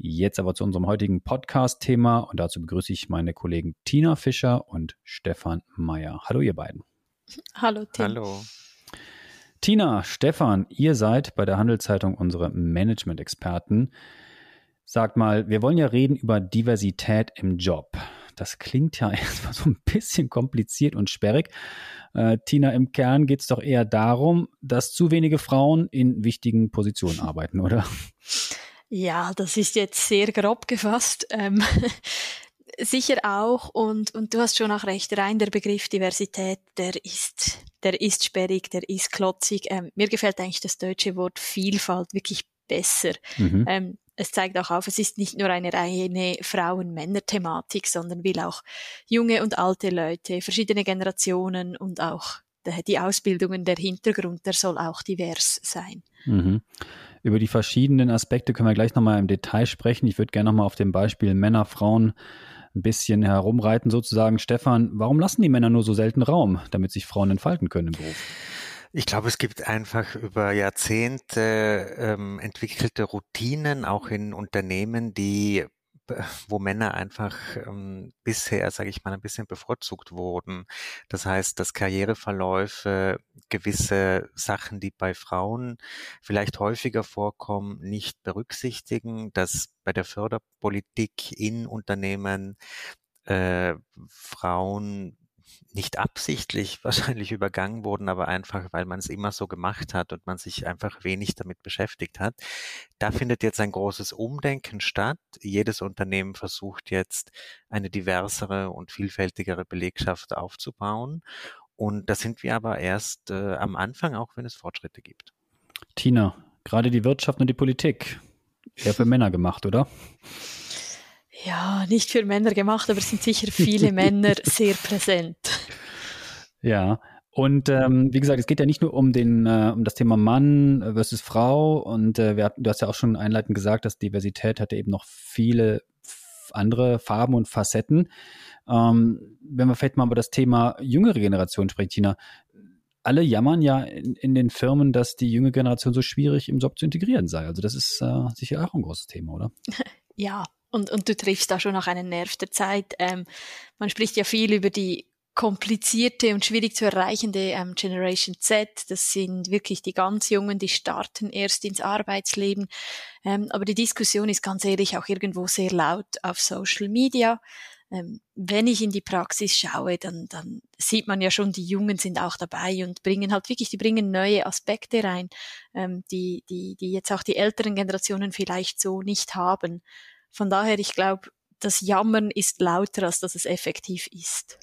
Jetzt aber zu unserem heutigen Podcast-Thema und dazu begrüße ich meine Kollegen Tina Fischer und Stefan Meyer. Hallo ihr beiden. Hallo Tim. Hallo. Tina, Stefan, ihr seid bei der Handelszeitung unsere Management-Experten. Sagt mal, wir wollen ja reden über Diversität im Job. Das klingt ja erstmal so ein bisschen kompliziert und sperrig. Äh, Tina, im Kern geht es doch eher darum, dass zu wenige Frauen in wichtigen Positionen arbeiten, oder? Ja, das ist jetzt sehr grob gefasst. Ähm, sicher auch, und, und du hast schon auch recht, rein der Begriff Diversität, der ist, der ist sperrig, der ist klotzig. Ähm, mir gefällt eigentlich das deutsche Wort Vielfalt wirklich besser. Mhm. Ähm, es zeigt auch auf, es ist nicht nur eine reine Frauen-Männer-Thematik, sondern will auch junge und alte Leute, verschiedene Generationen und auch die Ausbildungen, der Hintergrund, der soll auch divers sein. Mhm. Über die verschiedenen Aspekte können wir gleich nochmal im Detail sprechen. Ich würde gerne nochmal auf dem Beispiel Männer, Frauen ein bisschen herumreiten sozusagen. Stefan, warum lassen die Männer nur so selten Raum, damit sich Frauen entfalten können im Beruf? Ich glaube, es gibt einfach über Jahrzehnte ähm, entwickelte Routinen, auch in Unternehmen, die wo Männer einfach ähm, bisher, sage ich mal, ein bisschen bevorzugt wurden. Das heißt, dass Karriereverläufe gewisse Sachen, die bei Frauen vielleicht häufiger vorkommen, nicht berücksichtigen, dass bei der Förderpolitik in Unternehmen äh, Frauen nicht absichtlich wahrscheinlich übergangen wurden, aber einfach, weil man es immer so gemacht hat und man sich einfach wenig damit beschäftigt hat. Da findet jetzt ein großes Umdenken statt. Jedes Unternehmen versucht jetzt eine diversere und vielfältigere Belegschaft aufzubauen. Und da sind wir aber erst äh, am Anfang, auch wenn es Fortschritte gibt. Tina, gerade die Wirtschaft und die Politik, eher für Männer gemacht, oder? ja, nicht für Männer gemacht, aber es sind sicher viele Männer sehr präsent. Ja, und ähm, wie gesagt, es geht ja nicht nur um den äh, um das Thema Mann versus Frau und äh, wir, du hast ja auch schon einleitend gesagt, dass Diversität hat eben noch viele andere Farben und Facetten. Ähm, wenn wir vielleicht mal über das Thema jüngere Generation sprechen, Tina, alle jammern ja in, in, den Firmen, dass die junge Generation so schwierig im Job zu integrieren sei. Also das ist äh, sicher auch ein großes Thema, oder? Ja, und, und du triffst da schon noch einen Nerv der Zeit. Ähm, man spricht ja viel über die komplizierte und schwierig zu erreichende ähm, Generation Z. Das sind wirklich die ganz Jungen, die starten erst ins Arbeitsleben. Ähm, aber die Diskussion ist ganz ehrlich auch irgendwo sehr laut auf Social Media. Ähm, wenn ich in die Praxis schaue, dann, dann sieht man ja schon, die Jungen sind auch dabei und bringen halt wirklich, die bringen neue Aspekte rein, ähm, die, die, die jetzt auch die älteren Generationen vielleicht so nicht haben. Von daher, ich glaube, das Jammern ist lauter, als dass es effektiv ist.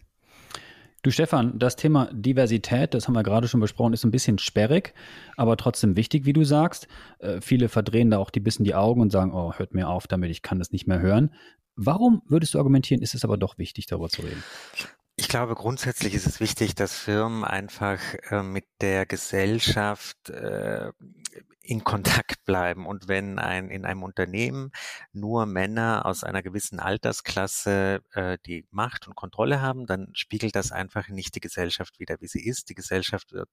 Du Stefan, das Thema Diversität, das haben wir gerade schon besprochen, ist ein bisschen sperrig, aber trotzdem wichtig, wie du sagst. Äh, viele verdrehen da auch die bisschen die Augen und sagen, oh, hört mir auf damit, ich kann das nicht mehr hören. Warum würdest du argumentieren, ist es aber doch wichtig, darüber zu reden? Ich glaube, grundsätzlich ist es wichtig, dass Firmen einfach äh, mit der Gesellschaft äh, in Kontakt bleiben. Und wenn ein, in einem Unternehmen nur Männer aus einer gewissen Altersklasse äh, die Macht und Kontrolle haben, dann spiegelt das einfach nicht die Gesellschaft wieder, wie sie ist. Die Gesellschaft wird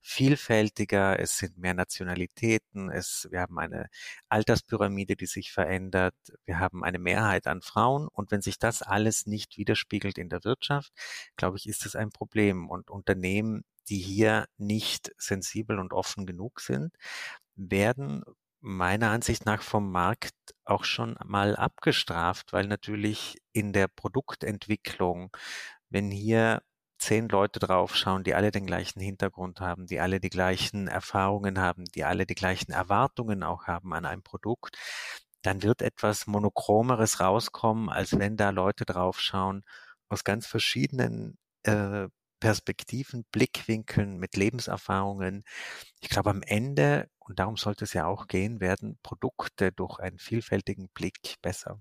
vielfältiger, es sind mehr Nationalitäten, es, wir haben eine Alterspyramide, die sich verändert, wir haben eine Mehrheit an Frauen. Und wenn sich das alles nicht widerspiegelt in der Wirtschaft, glaube ich, ist es ein Problem. Und Unternehmen, die hier nicht sensibel und offen genug sind, werden meiner Ansicht nach vom Markt auch schon mal abgestraft, weil natürlich in der Produktentwicklung, wenn hier zehn Leute draufschauen, die alle den gleichen Hintergrund haben, die alle die gleichen Erfahrungen haben, die alle die gleichen Erwartungen auch haben an ein Produkt, dann wird etwas Monochromeres rauskommen, als wenn da Leute draufschauen aus ganz verschiedenen äh, Perspektiven, Blickwinkeln, mit Lebenserfahrungen. Ich glaube, am Ende, und darum sollte es ja auch gehen, werden Produkte durch einen vielfältigen Blick besser.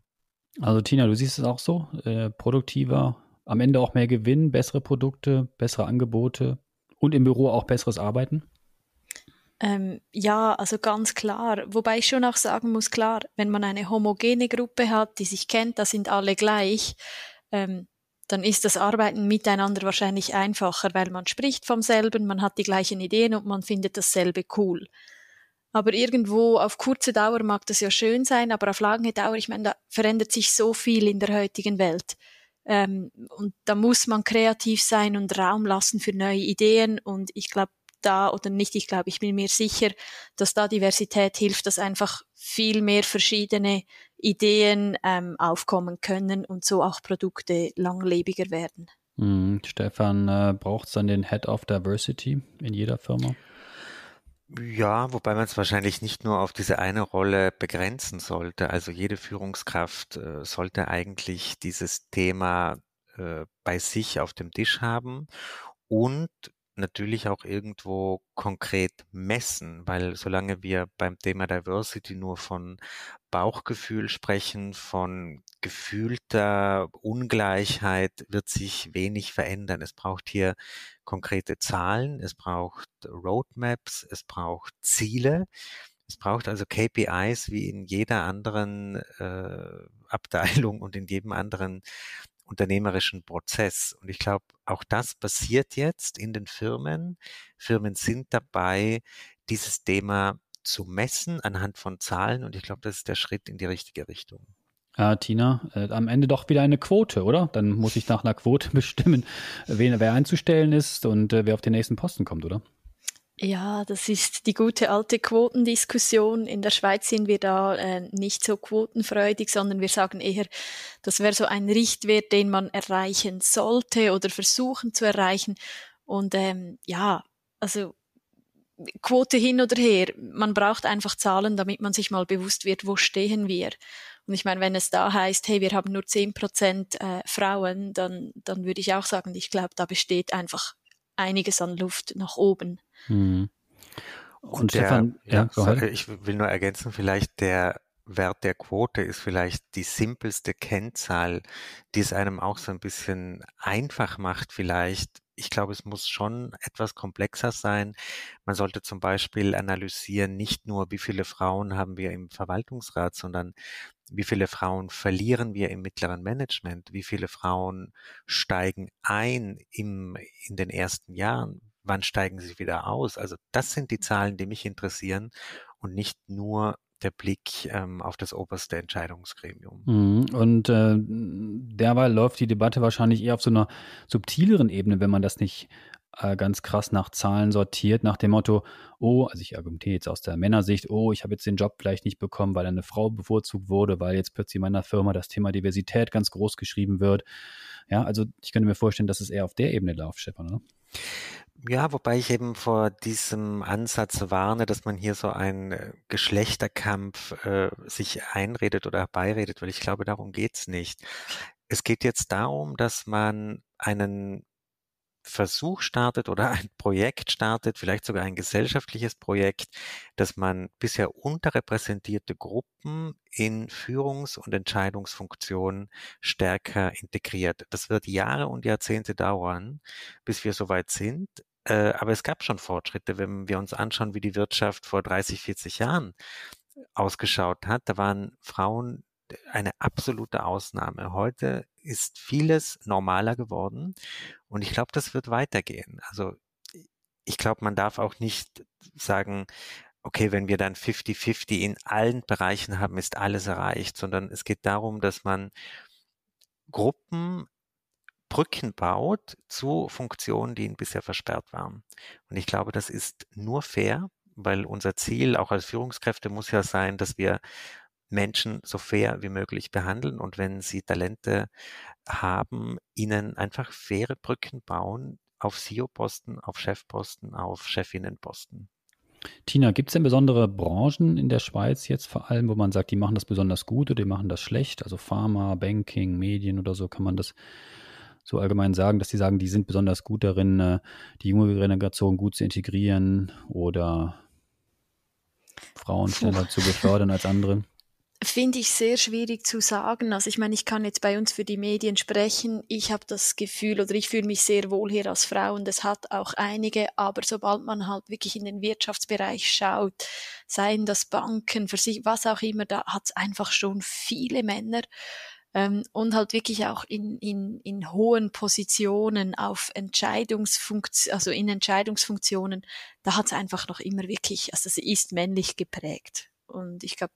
Also Tina, du siehst es auch so, äh, produktiver, am Ende auch mehr Gewinn, bessere Produkte, bessere Angebote und im Büro auch besseres Arbeiten? Ähm, ja, also ganz klar. Wobei ich schon auch sagen muss, klar, wenn man eine homogene Gruppe hat, die sich kennt, da sind alle gleich, ähm, dann ist das Arbeiten miteinander wahrscheinlich einfacher, weil man spricht vom selben, man hat die gleichen Ideen und man findet dasselbe cool. Aber irgendwo auf kurze Dauer mag das ja schön sein, aber auf lange Dauer, ich meine, da verändert sich so viel in der heutigen Welt. Ähm, und da muss man kreativ sein und Raum lassen für neue Ideen. Und ich glaube, da oder nicht, ich glaube, ich bin mir sicher, dass da Diversität hilft, dass einfach viel mehr verschiedene Ideen ähm, aufkommen können und so auch Produkte langlebiger werden. Mhm. Stefan, äh, braucht es dann den Head of Diversity in jeder Firma? Ja, wobei man es wahrscheinlich nicht nur auf diese eine Rolle begrenzen sollte. Also jede Führungskraft äh, sollte eigentlich dieses Thema äh, bei sich auf dem Tisch haben und natürlich auch irgendwo konkret messen, weil solange wir beim Thema Diversity nur von Bauchgefühl sprechen, von gefühlter Ungleichheit, wird sich wenig verändern. Es braucht hier konkrete Zahlen, es braucht Roadmaps, es braucht Ziele. Es braucht also KPIs wie in jeder anderen äh, Abteilung und in jedem anderen unternehmerischen Prozess. Und ich glaube, auch das passiert jetzt in den Firmen. Firmen sind dabei, dieses Thema zu messen anhand von Zahlen. Und ich glaube, das ist der Schritt in die richtige Richtung. Ja, Tina, äh, am Ende doch wieder eine Quote, oder? Dann muss ich nach einer Quote bestimmen, wen, wer einzustellen ist und äh, wer auf den nächsten Posten kommt, oder? Ja, das ist die gute alte Quotendiskussion. In der Schweiz sind wir da äh, nicht so quotenfreudig, sondern wir sagen eher, das wäre so ein Richtwert, den man erreichen sollte oder versuchen zu erreichen. Und ähm, ja, also Quote hin oder her, man braucht einfach Zahlen, damit man sich mal bewusst wird, wo stehen wir. Und ich meine, wenn es da heißt, hey, wir haben nur zehn Prozent äh, Frauen, dann, dann würde ich auch sagen, ich glaube, da besteht einfach einiges an Luft nach oben. Mhm. Und, Und der, Stefan, ja, ja ich will nur ergänzen, vielleicht der Wert der Quote ist vielleicht die simpelste Kennzahl, die es einem auch so ein bisschen einfach macht, vielleicht. Ich glaube, es muss schon etwas komplexer sein. Man sollte zum Beispiel analysieren, nicht nur, wie viele Frauen haben wir im Verwaltungsrat, sondern wie viele Frauen verlieren wir im mittleren Management, wie viele Frauen steigen ein im, in den ersten Jahren, wann steigen sie wieder aus? Also das sind die Zahlen, die mich interessieren und nicht nur der Blick ähm, auf das oberste Entscheidungsgremium. Mhm. Und äh, derweil läuft die Debatte wahrscheinlich eher auf so einer subtileren Ebene, wenn man das nicht äh, ganz krass nach Zahlen sortiert, nach dem Motto, oh, also ich argumentiere jetzt aus der Männersicht, oh, ich habe jetzt den Job vielleicht nicht bekommen, weil eine Frau bevorzugt wurde, weil jetzt plötzlich in meiner Firma das Thema Diversität ganz groß geschrieben wird. Ja, also ich könnte mir vorstellen, dass es eher auf der Ebene läuft, Stefan, oder? Ja, wobei ich eben vor diesem Ansatz warne, dass man hier so einen äh, Geschlechterkampf äh, sich einredet oder herbeiredet, weil ich glaube, darum geht's nicht. Es geht jetzt darum, dass man einen Versuch startet oder ein Projekt startet, vielleicht sogar ein gesellschaftliches Projekt, dass man bisher unterrepräsentierte Gruppen in Führungs- und Entscheidungsfunktionen stärker integriert. Das wird Jahre und Jahrzehnte dauern, bis wir soweit sind. Äh, aber es gab schon Fortschritte, wenn wir uns anschauen, wie die Wirtschaft vor 30, 40 Jahren ausgeschaut hat. Da waren Frauen eine absolute Ausnahme. Heute ist vieles normaler geworden und ich glaube, das wird weitergehen. Also ich glaube, man darf auch nicht sagen, okay, wenn wir dann 50-50 in allen Bereichen haben, ist alles erreicht, sondern es geht darum, dass man Gruppen Brücken baut zu Funktionen, die ihnen bisher versperrt waren. Und ich glaube, das ist nur fair, weil unser Ziel auch als Führungskräfte muss ja sein, dass wir Menschen so fair wie möglich behandeln und wenn sie Talente haben, ihnen einfach faire Brücken bauen auf CEO-Posten, auf Chefposten, auf Chefinnenposten. Tina, gibt es denn besondere Branchen in der Schweiz jetzt vor allem, wo man sagt, die machen das besonders gut oder die machen das schlecht? Also Pharma, Banking, Medien oder so, kann man das so allgemein sagen, dass sie sagen, die sind besonders gut darin, äh, die junge Generation gut zu integrieren oder Frauen schneller zu befördern als andere? Finde ich sehr schwierig zu sagen. Also ich meine, ich kann jetzt bei uns für die Medien sprechen. Ich habe das Gefühl oder ich fühle mich sehr wohl hier als Frau und es hat auch einige, aber sobald man halt wirklich in den Wirtschaftsbereich schaut, seien das Banken, sich, was auch immer, da hat es einfach schon viele Männer ähm, und halt wirklich auch in, in, in hohen Positionen auf Entscheidungsfunktionen, also in Entscheidungsfunktionen, da hat es einfach noch immer wirklich, also sie ist männlich geprägt. Und ich glaube,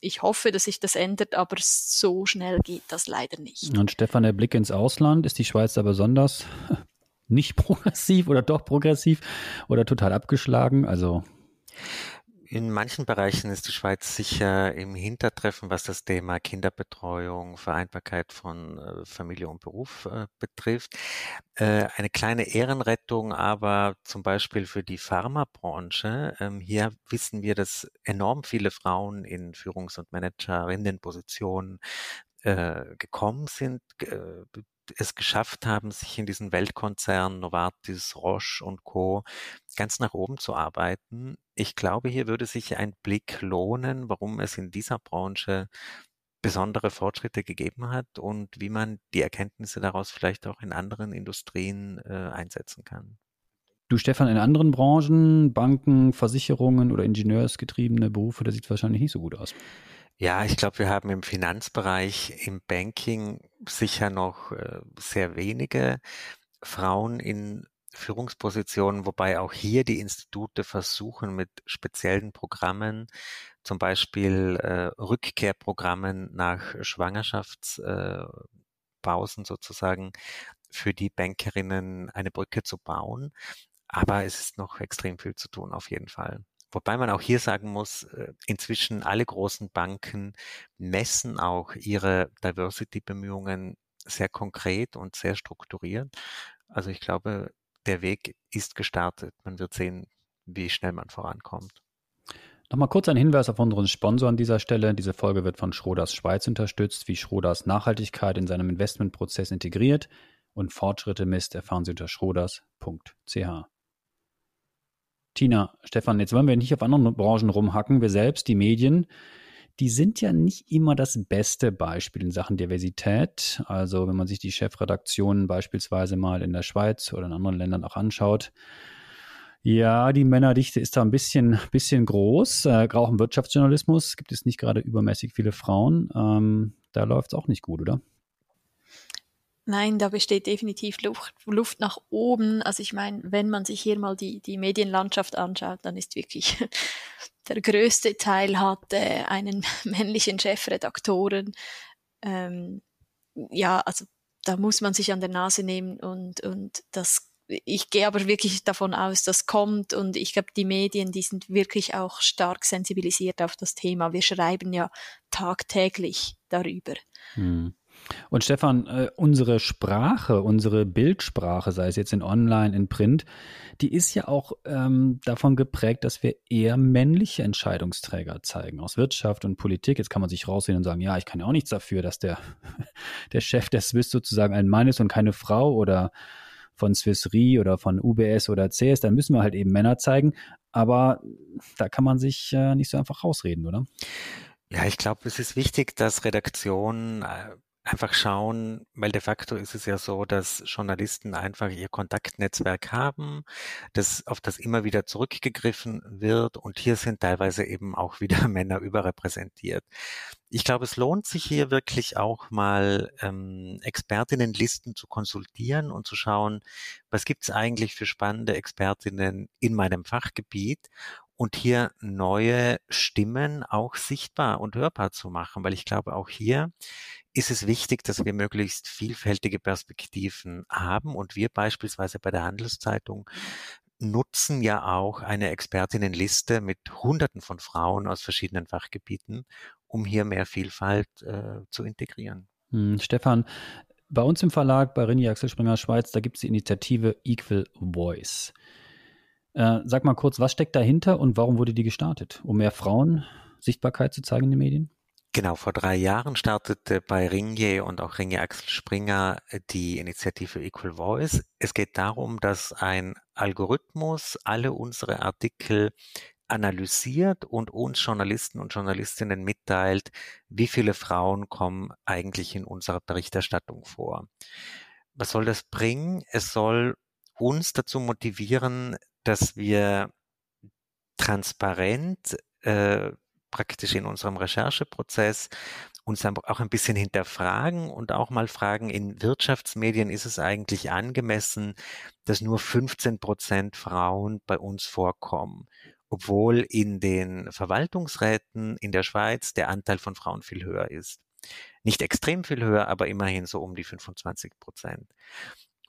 ich hoffe, dass sich das ändert, aber so schnell geht das leider nicht. Und Stefan, der Blick ins Ausland, ist die Schweiz da besonders nicht progressiv oder doch progressiv oder total abgeschlagen? Also in manchen Bereichen ist die Schweiz sicher im Hintertreffen, was das Thema Kinderbetreuung, Vereinbarkeit von äh, Familie und Beruf äh, betrifft. Äh, eine kleine Ehrenrettung aber zum Beispiel für die Pharmabranche. Ähm, hier wissen wir, dass enorm viele Frauen in Führungs- und Managerinnenpositionen gekommen sind, es geschafft haben, sich in diesen Weltkonzernen Novartis, Roche und Co. ganz nach oben zu arbeiten. Ich glaube, hier würde sich ein Blick lohnen, warum es in dieser Branche besondere Fortschritte gegeben hat und wie man die Erkenntnisse daraus vielleicht auch in anderen Industrien äh, einsetzen kann. Du, Stefan, in anderen Branchen, Banken, Versicherungen oder ingenieursgetriebene Berufe, da sieht es wahrscheinlich nicht so gut aus. Ja, ich glaube, wir haben im Finanzbereich, im Banking sicher noch äh, sehr wenige Frauen in Führungspositionen, wobei auch hier die Institute versuchen mit speziellen Programmen, zum Beispiel äh, Rückkehrprogrammen nach Schwangerschaftspausen äh, sozusagen für die Bankerinnen eine Brücke zu bauen. Aber es ist noch extrem viel zu tun, auf jeden Fall. Wobei man auch hier sagen muss, äh, inzwischen alle großen Banken messen auch ihre Diversity-Bemühungen sehr konkret und sehr strukturiert. Also ich glaube, der Weg ist gestartet. Man wird sehen, wie schnell man vorankommt. Nochmal kurz ein Hinweis auf unseren Sponsor an dieser Stelle. Diese Folge wird von Schroders Schweiz unterstützt, wie Schroders Nachhaltigkeit in seinem Investmentprozess integriert und Fortschritte misst, erfahren Sie unter schroders.ch. Tina, Stefan, jetzt wollen wir nicht auf anderen Branchen rumhacken. Wir selbst, die Medien, die sind ja nicht immer das beste Beispiel in Sachen Diversität. Also wenn man sich die Chefredaktionen beispielsweise mal in der Schweiz oder in anderen Ländern auch anschaut, ja, die Männerdichte ist da ein bisschen, bisschen groß. Äh, auch im Wirtschaftsjournalismus gibt es nicht gerade übermäßig viele Frauen. Ähm, da läuft es auch nicht gut, oder? Nein, da besteht definitiv Luft, Luft nach oben. Also ich meine, wenn man sich hier mal die, die Medienlandschaft anschaut, dann ist wirklich der größte Teil hat äh, einen männlichen Chefredaktoren. Ähm, ja, also da muss man sich an der Nase nehmen und, und das ich gehe aber wirklich davon aus, das kommt und ich glaube, die Medien, die sind wirklich auch stark sensibilisiert auf das Thema. Wir schreiben ja tagtäglich darüber. Hm. Und Stefan, äh, unsere Sprache, unsere Bildsprache, sei es jetzt in Online, in Print, die ist ja auch ähm, davon geprägt, dass wir eher männliche Entscheidungsträger zeigen aus Wirtschaft und Politik. Jetzt kann man sich raussehen und sagen, ja, ich kann ja auch nichts dafür, dass der, der Chef der Swiss sozusagen ein Mann ist und keine Frau oder von Swiss Re oder von UBS oder CS, dann müssen wir halt eben Männer zeigen. Aber da kann man sich äh, nicht so einfach rausreden, oder? Ja, ich glaube, es ist wichtig, dass Redaktionen äh, einfach schauen, weil de facto ist es ja so, dass Journalisten einfach ihr Kontaktnetzwerk haben, das, auf das immer wieder zurückgegriffen wird und hier sind teilweise eben auch wieder Männer überrepräsentiert. Ich glaube, es lohnt sich hier wirklich auch mal ähm, Expertinnenlisten zu konsultieren und zu schauen, was gibt's eigentlich für spannende Expertinnen in meinem Fachgebiet und hier neue Stimmen auch sichtbar und hörbar zu machen, weil ich glaube, auch hier ist es wichtig, dass wir möglichst vielfältige Perspektiven haben und wir beispielsweise bei der Handelszeitung nutzen ja auch eine Expertinnenliste mit Hunderten von Frauen aus verschiedenen Fachgebieten, um hier mehr Vielfalt äh, zu integrieren. Hm, Stefan, bei uns im Verlag, bei Rini Axel Springer Schweiz, da gibt es die Initiative Equal Voice. Äh, sag mal kurz, was steckt dahinter und warum wurde die gestartet? Um mehr Frauen Sichtbarkeit zu zeigen in den Medien? Genau, vor drei Jahren startete bei Ringier und auch Ringier Axel Springer äh, die Initiative Equal Voice. Es geht darum, dass ein Algorithmus alle unsere Artikel analysiert und uns Journalisten und Journalistinnen mitteilt, wie viele Frauen kommen eigentlich in unserer Berichterstattung vor. Was soll das bringen? Es soll uns dazu motivieren, dass wir transparent äh, praktisch in unserem Rechercheprozess uns auch ein bisschen hinterfragen und auch mal fragen, in Wirtschaftsmedien ist es eigentlich angemessen, dass nur 15 Prozent Frauen bei uns vorkommen, obwohl in den Verwaltungsräten in der Schweiz der Anteil von Frauen viel höher ist. Nicht extrem viel höher, aber immerhin so um die 25 Prozent.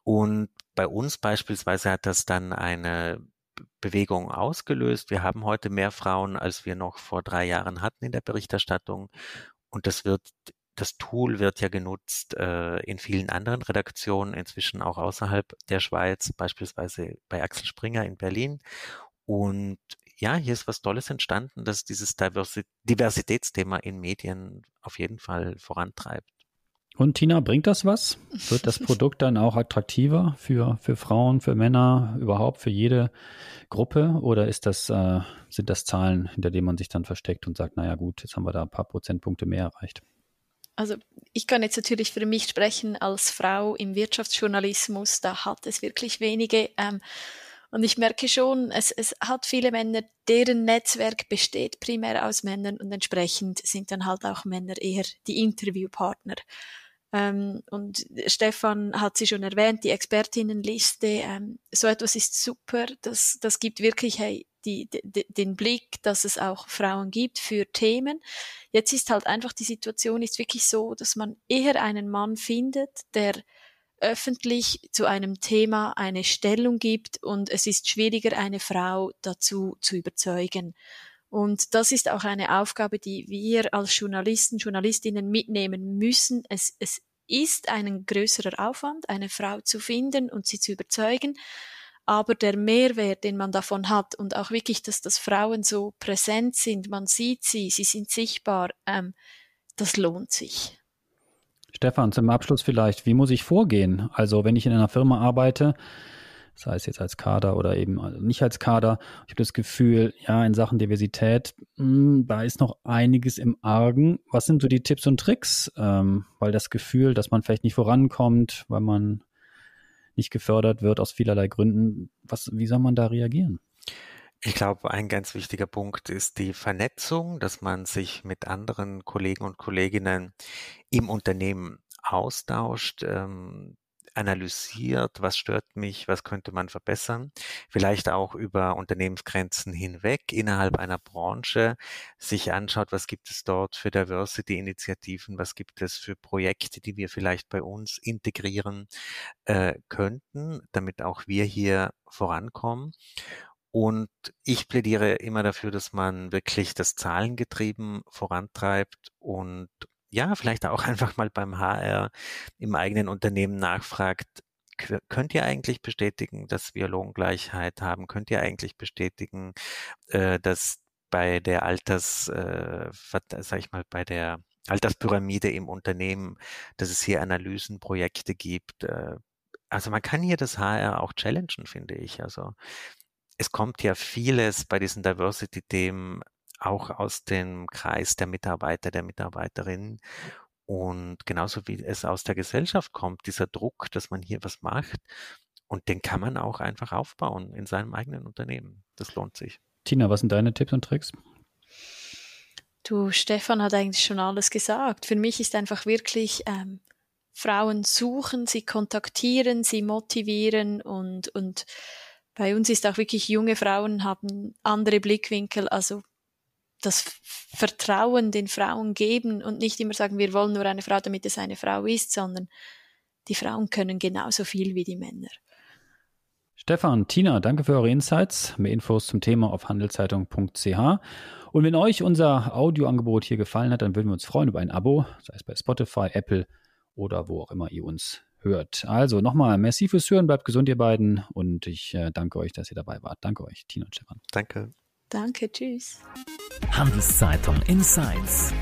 Und bei uns beispielsweise hat das dann eine Bewegung ausgelöst. Wir haben heute mehr Frauen, als wir noch vor drei Jahren hatten in der Berichterstattung. Und das wird, das Tool wird ja genutzt äh, in vielen anderen Redaktionen, inzwischen auch außerhalb der Schweiz, beispielsweise bei Axel Springer in Berlin. Und ja, hier ist was Tolles entstanden, dass dieses Diversitätsthema in Medien auf jeden Fall vorantreibt. Und Tina, bringt das was? Wird das Produkt dann auch attraktiver für, für Frauen, für Männer, überhaupt für jede Gruppe? Oder ist das, äh, sind das Zahlen, hinter denen man sich dann versteckt und sagt, naja gut, jetzt haben wir da ein paar Prozentpunkte mehr erreicht? Also ich kann jetzt natürlich für mich sprechen als Frau im Wirtschaftsjournalismus, da hat es wirklich wenige. Ähm, und ich merke schon, es, es hat viele Männer, deren Netzwerk besteht primär aus Männern und entsprechend sind dann halt auch Männer eher die Interviewpartner. Ähm, und Stefan hat sie schon erwähnt, die Expertinnenliste. Ähm, so etwas ist super. Das, das gibt wirklich hey, die, die, den Blick, dass es auch Frauen gibt für Themen. Jetzt ist halt einfach die Situation ist wirklich so, dass man eher einen Mann findet, der öffentlich zu einem Thema eine Stellung gibt und es ist schwieriger, eine Frau dazu zu überzeugen. Und das ist auch eine Aufgabe, die wir als Journalisten, Journalistinnen mitnehmen müssen. Es, es ist ein größerer Aufwand, eine Frau zu finden und sie zu überzeugen. Aber der Mehrwert, den man davon hat und auch wirklich, dass das Frauen so präsent sind, man sieht sie, sie sind sichtbar, ähm, das lohnt sich. Stefan, zum Abschluss vielleicht, wie muss ich vorgehen? Also wenn ich in einer Firma arbeite, sei es jetzt als Kader oder eben nicht als Kader. Ich habe das Gefühl, ja, in Sachen Diversität, mh, hm, da ist noch einiges im Argen. Was sind so die Tipps und Tricks? Ähm, weil das Gefühl, dass man vielleicht nicht vorankommt, weil man nicht gefördert wird aus vielerlei Gründen, was, wie soll man da reagieren? Ich glaube, ein ganz wichtiger Punkt ist die Vernetzung, dass man sich mit anderen Kollegen und Kolleginnen im Unternehmen austauscht, ähm, analysiert, was stört mich, was könnte man verbessern, vielleicht auch über Unternehmensgrenzen hinweg innerhalb einer Branche sich anschaut, was gibt es dort für Diversity-Initiativen, was gibt es für Projekte, die wir vielleicht bei uns integrieren äh, könnten, damit auch wir hier vorankommen. Und ich plädiere immer dafür, dass man wirklich das Zahlengetrieben vorantreibt und ja, vielleicht auch einfach mal beim HR im eigenen Unternehmen nachfragt, könnt ihr eigentlich bestätigen, dass wir Lohngleichheit haben? Könnt ihr eigentlich bestätigen, äh, dass bei der Alters, äh, sag ich mal, bei der Alterspyramide im Unternehmen, dass es hier Analysenprojekte gibt. Äh, also man kann hier das HR auch challengen, finde ich. Also es kommt ja vieles bei diesen Diversity-Themen auch aus dem Kreis der Mitarbeiter, der Mitarbeiterinnen. Und genauso wie es aus der Gesellschaft kommt, dieser Druck, dass man hier was macht. Und den kann man auch einfach aufbauen in seinem eigenen Unternehmen. Das lohnt sich. Tina, was sind deine Tipps und Tricks? Du, Stefan hat eigentlich schon alles gesagt. Für mich ist einfach wirklich ähm, Frauen suchen, sie kontaktieren, sie motivieren und, und bei uns ist auch wirklich junge Frauen haben andere Blickwinkel. Also das Vertrauen den Frauen geben und nicht immer sagen, wir wollen nur eine Frau, damit es eine Frau ist, sondern die Frauen können genauso viel wie die Männer. Stefan, Tina, danke für eure Insights. Mehr Infos zum Thema auf handelszeitung.ch. Und wenn euch unser Audioangebot hier gefallen hat, dann würden wir uns freuen über ein Abo, sei es bei Spotify, Apple oder wo auch immer ihr uns hört. Also nochmal, merci fürs Hören, bleibt gesund, ihr beiden. Und ich äh, danke euch, dass ihr dabei wart. Danke euch, Tina und Stefan. Danke. Danke, tschüss. Handelszeitung Insights.